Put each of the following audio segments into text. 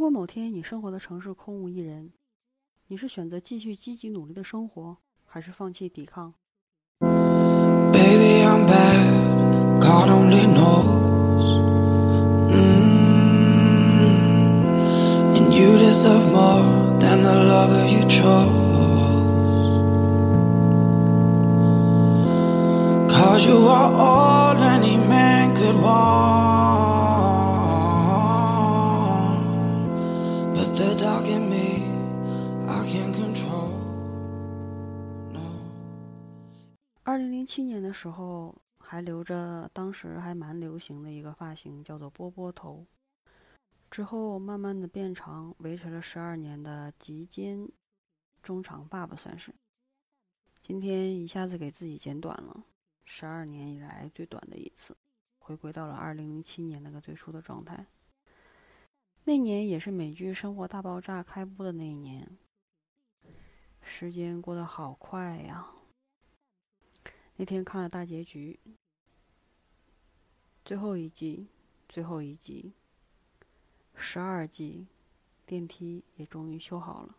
果某天你生活的城市空无一人，你是选择继续积极努力的生活，还是放弃抵抗？Baby, I'm bad. God only knows. Mm. And you deserve more than the lover you chose. Cause you are all any man could want. 二零零七年的时候，还留着当时还蛮流行的一个发型，叫做波波头。之后慢慢的变长，维持了十二年的及肩中长发吧，算是。今天一下子给自己剪短了，十二年以来最短的一次，回归到了二零零七年那个最初的状态。那年也是美剧《生活大爆炸》开播的那一年，时间过得好快呀。那天看了大结局，最后一季，最后一集，十二季，电梯也终于修好了。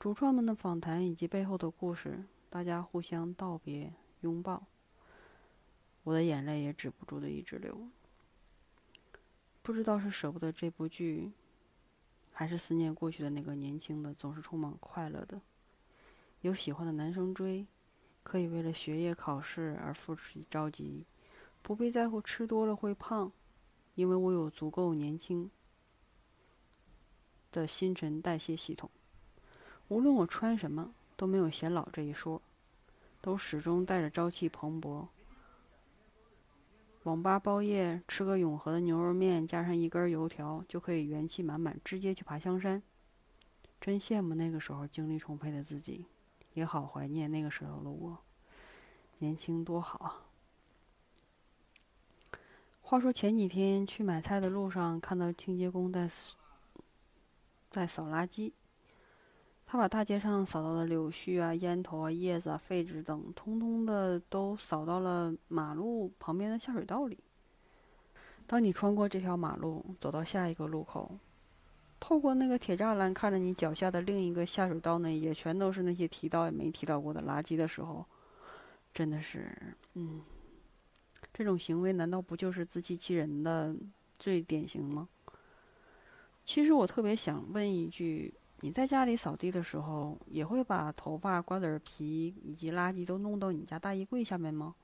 主创们的访谈以及背后的故事，大家互相道别、拥抱，我的眼泪也止不住的一直流。不知道是舍不得这部剧，还是思念过去的那个年轻的、总是充满快乐的、有喜欢的男生追。可以为了学业考试而复习着急，不必在乎吃多了会胖，因为我有足够年轻的新陈代谢系统。无论我穿什么，都没有显老这一说，都始终带着朝气蓬勃。网吧包夜，吃个永和的牛肉面，加上一根油条，就可以元气满满，直接去爬香山。真羡慕那个时候精力充沛的自己。也好怀念那个时候的我，年轻多好啊！话说前几天去买菜的路上，看到清洁工在在扫垃圾，他把大街上扫到的柳絮啊、烟头啊、叶子啊、废纸等，通通的都扫到了马路旁边的下水道里。当你穿过这条马路，走到下一个路口，透过那个铁栅栏看着你脚下的另一个下水道呢，也全都是那些提到也没提到过的垃圾的时候，真的是，嗯，这种行为难道不就是自欺欺人的最典型吗？其实我特别想问一句：你在家里扫地的时候，也会把头发、瓜子皮以及垃圾都弄到你家大衣柜下面吗？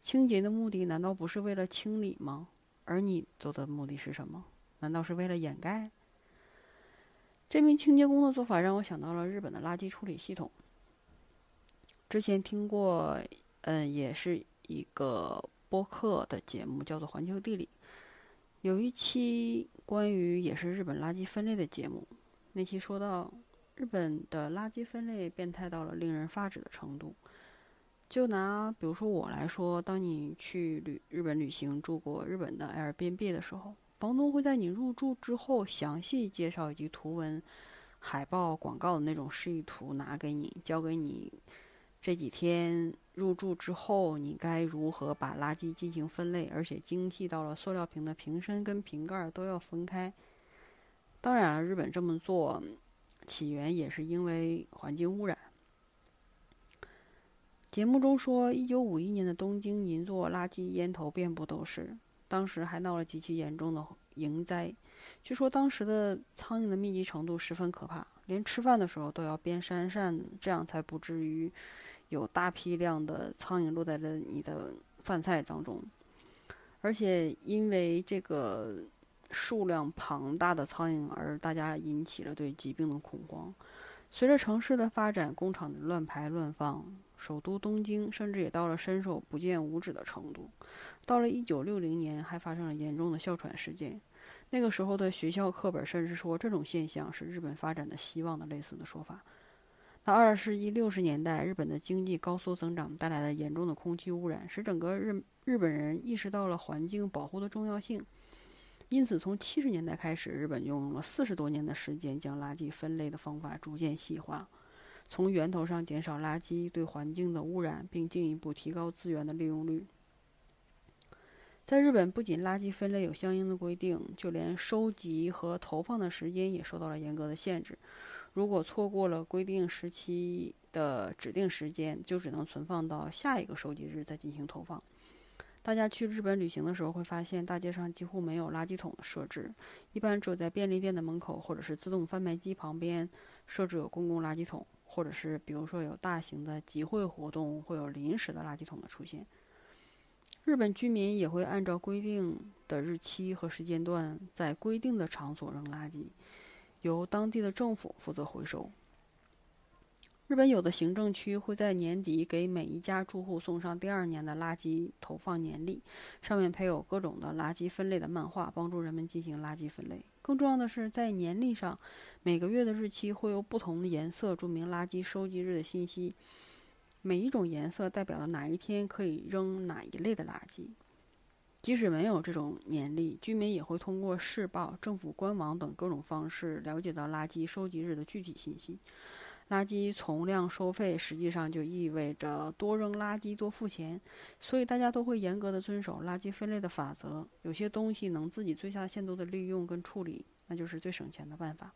清洁的目的难道不是为了清理吗？而你做的目的是什么？难道是为了掩盖？这名清洁工的做法让我想到了日本的垃圾处理系统。之前听过，嗯，也是一个播客的节目，叫做《环球地理》，有一期关于也是日本垃圾分类的节目。那期说到日本的垃圾分类变态到了令人发指的程度。就拿比如说我来说，当你去旅日本旅行住过日本的 Airbnb 的时候。房东会在你入住之后详细介绍以及图文、海报、广告的那种示意图拿给你，交给你。这几天入住之后，你该如何把垃圾进行分类，而且精细到了塑料瓶的瓶身跟瓶盖都要分开。当然了，日本这么做起源也是因为环境污染。节目中说，一九五一年的东京银座垃圾烟头遍布都是。当时还闹了极其严重的蝇灾，据说当时的苍蝇的密集程度十分可怕，连吃饭的时候都要边扇扇子，这样才不至于有大批量的苍蝇落在了你的饭菜当中。而且因为这个数量庞大的苍蝇，而大家引起了对疾病的恐慌。随着城市的发展，工厂的乱排乱放，首都东京甚至也到了伸手不见五指的程度。到了一九六零年，还发生了严重的哮喘事件。那个时候的学校课本甚至说这种现象是日本发展的希望的类似的说法。那二十世纪六十年代，日本的经济高速增长带来了严重的空气污染，使整个日日本人意识到了环境保护的重要性。因此，从七十年代开始，日本用了四十多年的时间，将垃圾分类的方法逐渐细化，从源头上减少垃圾对环境的污染，并进一步提高资源的利用率。在日本，不仅垃圾分类有相应的规定，就连收集和投放的时间也受到了严格的限制。如果错过了规定时期的指定时间，就只能存放到下一个收集日再进行投放。大家去日本旅行的时候会发现，大街上几乎没有垃圾桶的设置，一般只有在便利店的门口或者是自动贩卖机旁边设置有公共垃圾桶，或者是比如说有大型的集会活动会有临时的垃圾桶的出现。日本居民也会按照规定的日期和时间段，在规定的场所扔垃圾，由当地的政府负责回收。日本有的行政区会在年底给每一家住户送上第二年的垃圾投放年历，上面配有各种的垃圾分类的漫画，帮助人们进行垃圾分类。更重要的是，在年历上，每个月的日期会有不同的颜色注明垃圾收集日的信息，每一种颜色代表了哪一天可以扔哪一类的垃圾。即使没有这种年历，居民也会通过市报、政府官网等各种方式了解到垃圾收集日的具体信息。垃圾从量收费，实际上就意味着多扔垃圾多付钱，所以大家都会严格的遵守垃圾分类的法则。有些东西能自己最大限度的利用跟处理，那就是最省钱的办法。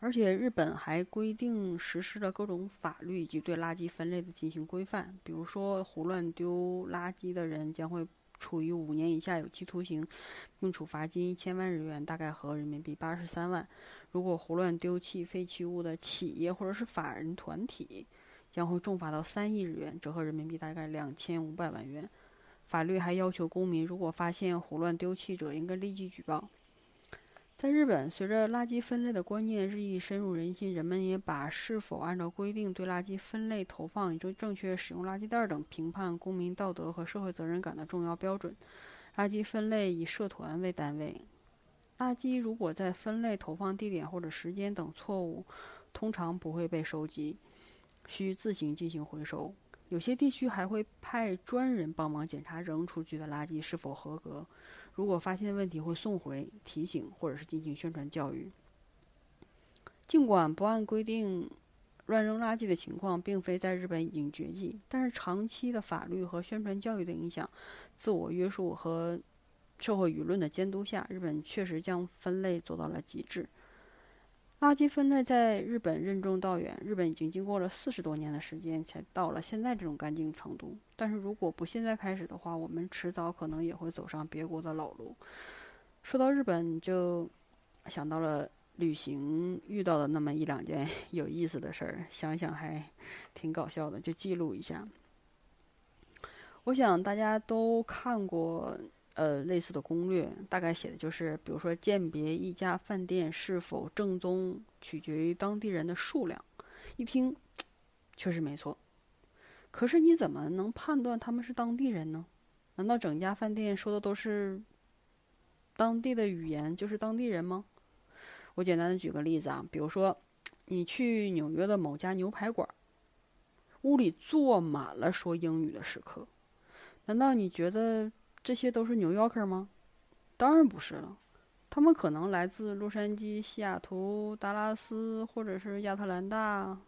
而且日本还规定实施了各种法律以及对垃圾分类的进行规范，比如说胡乱丢垃圾的人将会处于五年以下有期徒刑，并处罚金一千万日元，大概合人民币八十三万。如果胡乱丢弃废弃物的企业或者是法人团体，将会重罚到三亿日元，折合人民币大概两千五百万元。法律还要求公民，如果发现胡乱丢弃者，应该立即举报。在日本，随着垃圾分类的观念日益深入人心，人们也把是否按照规定对垃圾分类投放以及正确使用垃圾袋等评判公民道德和社会责任感的重要标准。垃圾分类以社团为单位。垃圾如果在分类、投放地点或者时间等错误，通常不会被收集，需自行进行回收。有些地区还会派专人帮忙检查扔出去的垃圾是否合格。如果发现问题，会送回、提醒或者是进行宣传教育。尽管不按规定乱扔垃圾的情况并非在日本已经绝迹，但是长期的法律和宣传教育的影响、自我约束和。社会舆论的监督下，日本确实将分类做到了极致。垃圾分类在日本任重道远，日本已经经过了四十多年的时间，才到了现在这种干净程度。但是如果不现在开始的话，我们迟早可能也会走上别国的老路。说到日本，就想到了旅行遇到的那么一两件 有意思的事儿，想想还挺搞笑的，就记录一下。我想大家都看过。呃，类似的攻略大概写的就是，比如说鉴别一家饭店是否正宗，取决于当地人的数量。一听，确实没错。可是你怎么能判断他们是当地人呢？难道整家饭店说的都是当地的语言，就是当地人吗？我简单的举个例子啊，比如说你去纽约的某家牛排馆，屋里坐满了说英语的食客，难道你觉得？这些都是纽约客吗？当然不是了，他们可能来自洛杉矶、西雅图、达拉斯或者是亚特兰大，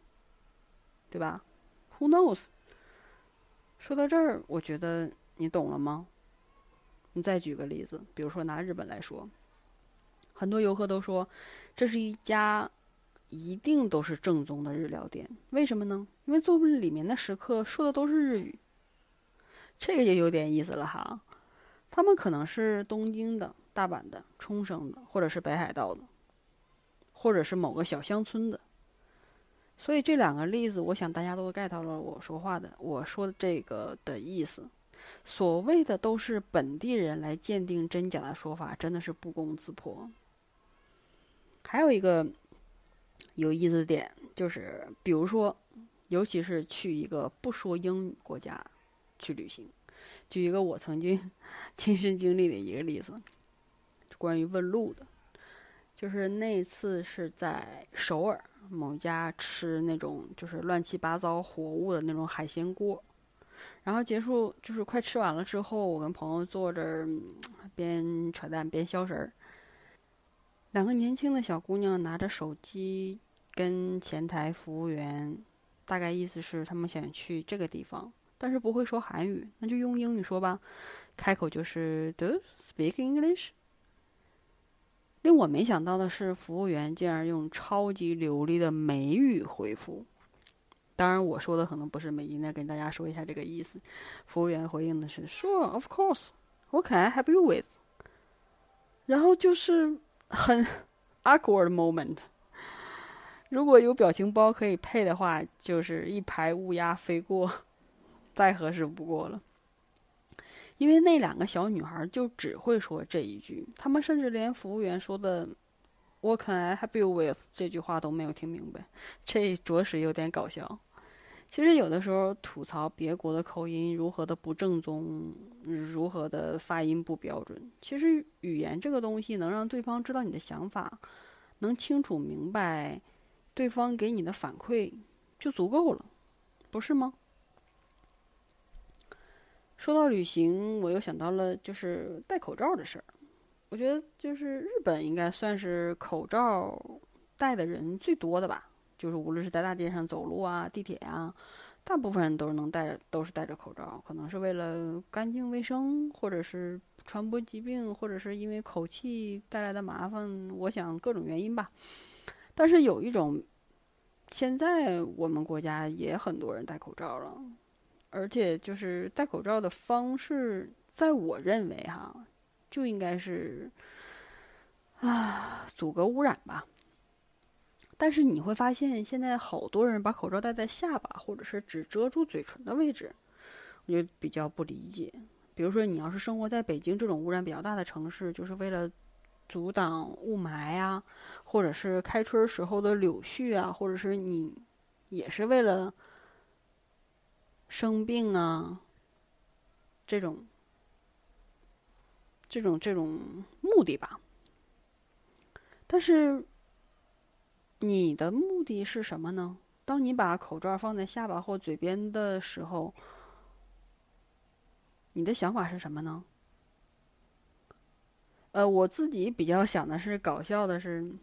对吧？Who knows？说到这儿，我觉得你懂了吗？你再举个例子，比如说拿日本来说，很多游客都说这是一家一定都是正宗的日料店，为什么呢？因为座位里面的食客说的都是日语，这个也有点意思了哈。他们可能是东京的、大阪的、冲绳的，或者是北海道的，或者是某个小乡村的。所以这两个例子，我想大家都 get 到了我说话的，我说的这个的意思。所谓的都是本地人来鉴定真假的说法，真的是不攻自破。还有一个有意思的点，就是比如说，尤其是去一个不说英语国家去旅行。举一个我曾经 亲身经历的一个例子，关于问路的，就是那次是在首尔某家吃那种就是乱七八糟活物的那种海鲜锅，然后结束就是快吃完了之后，我跟朋友坐着边扯淡边消食儿，两个年轻的小姑娘拿着手机跟前台服务员，大概意思是他们想去这个地方。但是不会说韩语，那就用英语说吧。开口就是 “Do speak English？” 令我没想到的是，服务员竟然用超级流利的美语回复。当然，我说的可能不是美音，那跟大家说一下这个意思。服务员回应的是：“Sure, of course. What can I help you with？” 然后就是很 awkward moment。如果有表情包可以配的话，就是一排乌鸦飞过，再合适不过了。因为那两个小女孩就只会说这一句，她们甚至连服务员说的 “What can I help you with” 这句话都没有听明白，这着实有点搞笑。其实有的时候吐槽别国的口音如何的不正宗，如何的发音不标准，其实语言这个东西能让对方知道你的想法，能清楚明白对方给你的反馈就足够了，不是吗？说到旅行，我又想到了就是戴口罩的事儿。我觉得就是日本应该算是口罩戴的人最多的吧。就是无论是在大街上走路啊、地铁呀，大部分人都是能戴着，都是戴着口罩。可能是为了干净卫生，或者是传播疾病，或者是因为口气带来的麻烦。我想各种原因吧。但是有一种，现在我们国家也很多人戴口罩了。而且就是戴口罩的方式，在我认为哈，就应该是啊，阻隔污染吧。但是你会发现，现在好多人把口罩戴在下巴，或者是只遮住嘴唇的位置，我就比较不理解。比如说，你要是生活在北京这种污染比较大的城市，就是为了阻挡雾霾啊，或者是开春时候的柳絮啊，或者是你也是为了。生病啊，这种、这种、这种目的吧。但是，你的目的是什么呢？当你把口罩放在下巴或嘴边的时候，你的想法是什么呢？呃，我自己比较想的是，搞笑的是。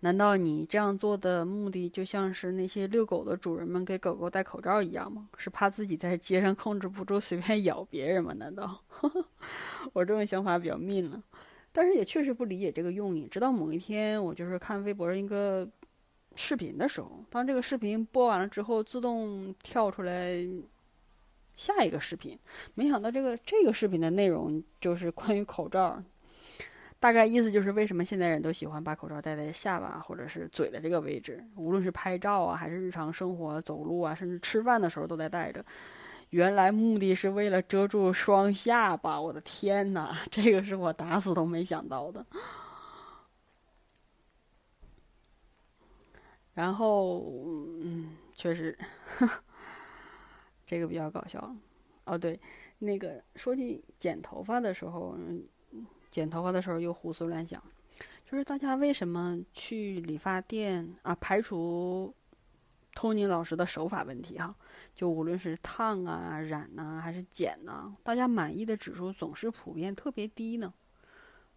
难道你这样做的目的就像是那些遛狗的主人们给狗狗戴口罩一样吗？是怕自己在街上控制不住随便咬别人吗？难道？我这种想法比较命了，但是也确实不理解这个用意。直到某一天，我就是看微博一个视频的时候，当这个视频播完了之后，自动跳出来下一个视频，没想到这个这个视频的内容就是关于口罩。大概意思就是，为什么现在人都喜欢把口罩戴在下巴或者是嘴的这个位置？无论是拍照啊，还是日常生活走路啊，甚至吃饭的时候都在戴着。原来目的是为了遮住双下巴！我的天哪，这个是我打死都没想到的。然后，嗯，确实，这个比较搞笑。哦，对，那个说起剪头发的时候。剪头发的时候又胡思乱想，就是大家为什么去理发店啊？排除托尼老师的手法问题哈，就无论是烫啊、染呐，还是剪呐，大家满意的指数总是普遍特别低呢？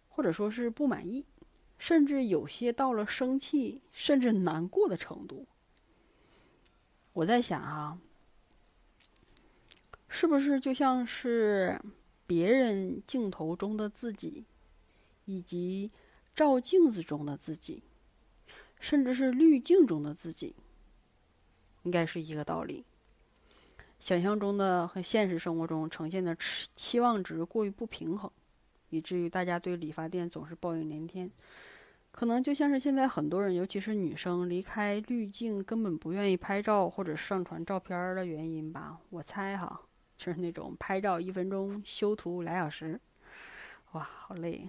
或者说是不满意，甚至有些到了生气甚至难过的程度。我在想哈，是不是就像是？别人镜头中的自己，以及照镜子中的自己，甚至是滤镜中的自己，应该是一个道理。想象中的和现实生活中呈现的期望值过于不平衡，以至于大家对理发店总是抱怨连天。可能就像是现在很多人，尤其是女生，离开滤镜根本不愿意拍照或者上传照片的原因吧？我猜哈。就是那种拍照一分钟，修图俩小时，哇，好累。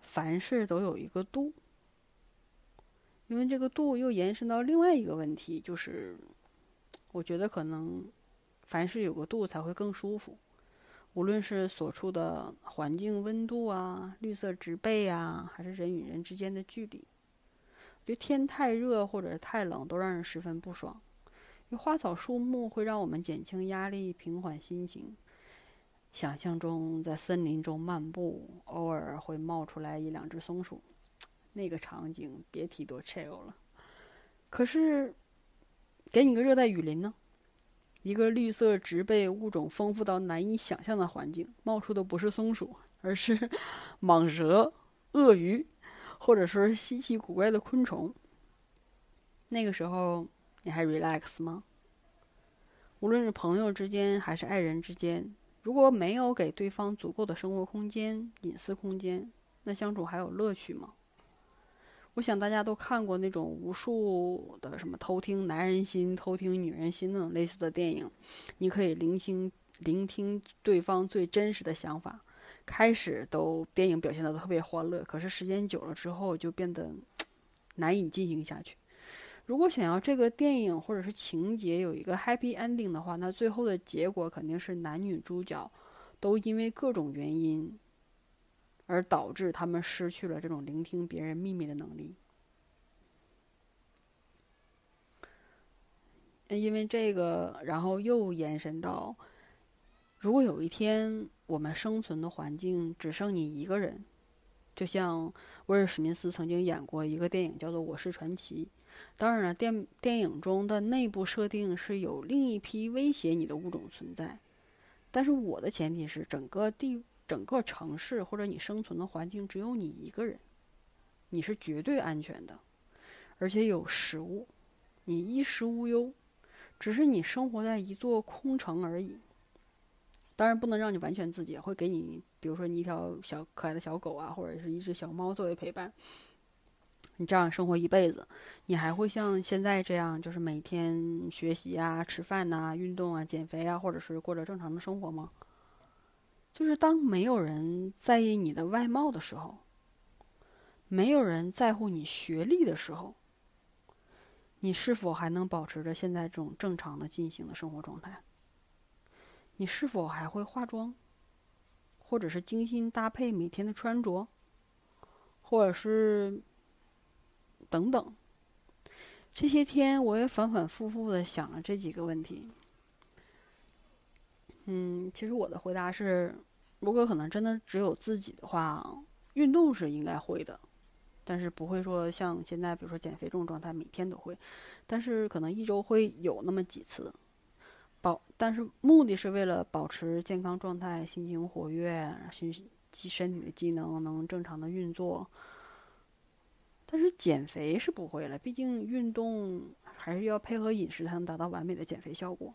凡事都有一个度，因为这个度又延伸到另外一个问题，就是我觉得可能凡事有个度才会更舒服，无论是所处的环境温度啊、绿色植被啊，还是人与人之间的距离，就天太热或者太冷，都让人十分不爽。花草树木会让我们减轻压力、平缓心情。想象中在森林中漫步，偶尔会冒出来一两只松鼠，那个场景别提多 chill 了。可是，给你个热带雨林呢？一个绿色植被物种丰富到难以想象的环境，冒出的不是松鼠，而是 蟒蛇、鳄鱼，或者说稀奇古怪的昆虫。那个时候你还 relax 吗？无论是朋友之间还是爱人之间，如果没有给对方足够的生活空间、隐私空间，那相处还有乐趣吗？我想大家都看过那种无数的什么偷听男人心、偷听女人心那种类似的电影，你可以聆听聆听对方最真实的想法。开始都电影表现的特别欢乐，可是时间久了之后就变得 难以进行下去。如果想要这个电影或者是情节有一个 happy ending 的话，那最后的结果肯定是男女主角都因为各种原因。而导致他们失去了这种聆听别人秘密的能力。因为这个，然后又延伸到，如果有一天我们生存的环境只剩你一个人，就像威尔史密斯曾经演过一个电影叫做《我是传奇》。当然了，电电影中的内部设定是有另一批威胁你的物种存在，但是我的前提是整个地。整个城市或者你生存的环境只有你一个人，你是绝对安全的，而且有食物，你衣食无忧，只是你生活在一座空城而已。当然不能让你完全自己，会给你，比如说你一条小可爱的小狗啊，或者是一只小猫作为陪伴。你这样生活一辈子，你还会像现在这样，就是每天学习啊、吃饭呐、运动啊、减肥啊，或者是过着正常的生活吗？就是当没有人在意你的外貌的时候，没有人在乎你学历的时候，你是否还能保持着现在这种正常的进行的生活状态？你是否还会化妆，或者是精心搭配每天的穿着，或者是等等？这些天我也反反复复的想了这几个问题。嗯，其实我的回答是。如果可能真的只有自己的话，运动是应该会的，但是不会说像现在，比如说减肥这种状态，每天都会，但是可能一周会有那么几次，保，但是目的是为了保持健康状态，心情活跃，身机身体的机能能正常的运作。但是减肥是不会了，毕竟运动还是要配合饮食才能达到完美的减肥效果。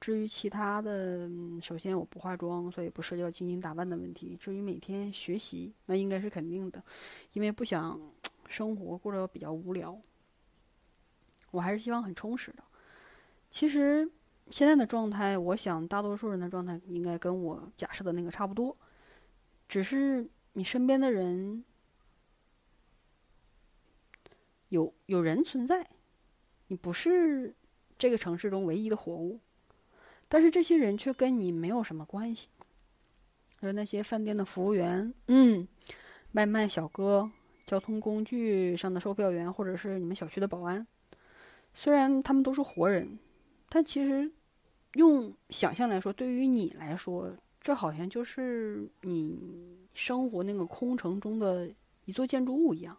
至于其他的，首先我不化妆，所以不涉及到精心打扮的问题。至于每天学习，那应该是肯定的，因为不想生活过得比较无聊。我还是希望很充实的。其实现在的状态，我想大多数人的状态应该跟我假设的那个差不多，只是你身边的人。有有人存在，你不是这个城市中唯一的活物，但是这些人却跟你没有什么关系。而那些饭店的服务员，嗯，外卖小哥、交通工具上的售票员，或者是你们小区的保安，虽然他们都是活人，但其实用想象来说，对于你来说，这好像就是你生活那个空城中的一座建筑物一样。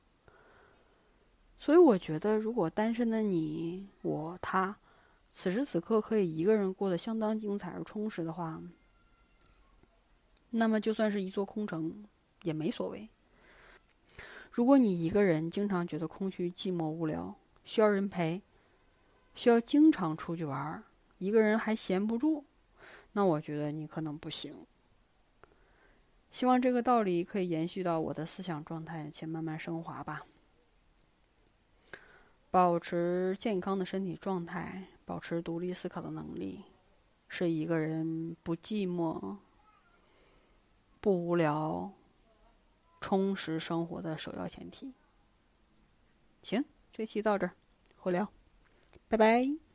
所以我觉得，如果单身的你、我、他，此时此刻可以一个人过得相当精彩而充实的话，那么就算是一座空城也没所谓。如果你一个人经常觉得空虚、寂寞、无聊，需要人陪，需要经常出去玩，一个人还闲不住，那我觉得你可能不行。希望这个道理可以延续到我的思想状态，且慢慢升华吧。保持健康的身体状态，保持独立思考的能力，是一个人不寂寞、不无聊、充实生活的首要前提。行，这期到这儿，后聊，拜拜。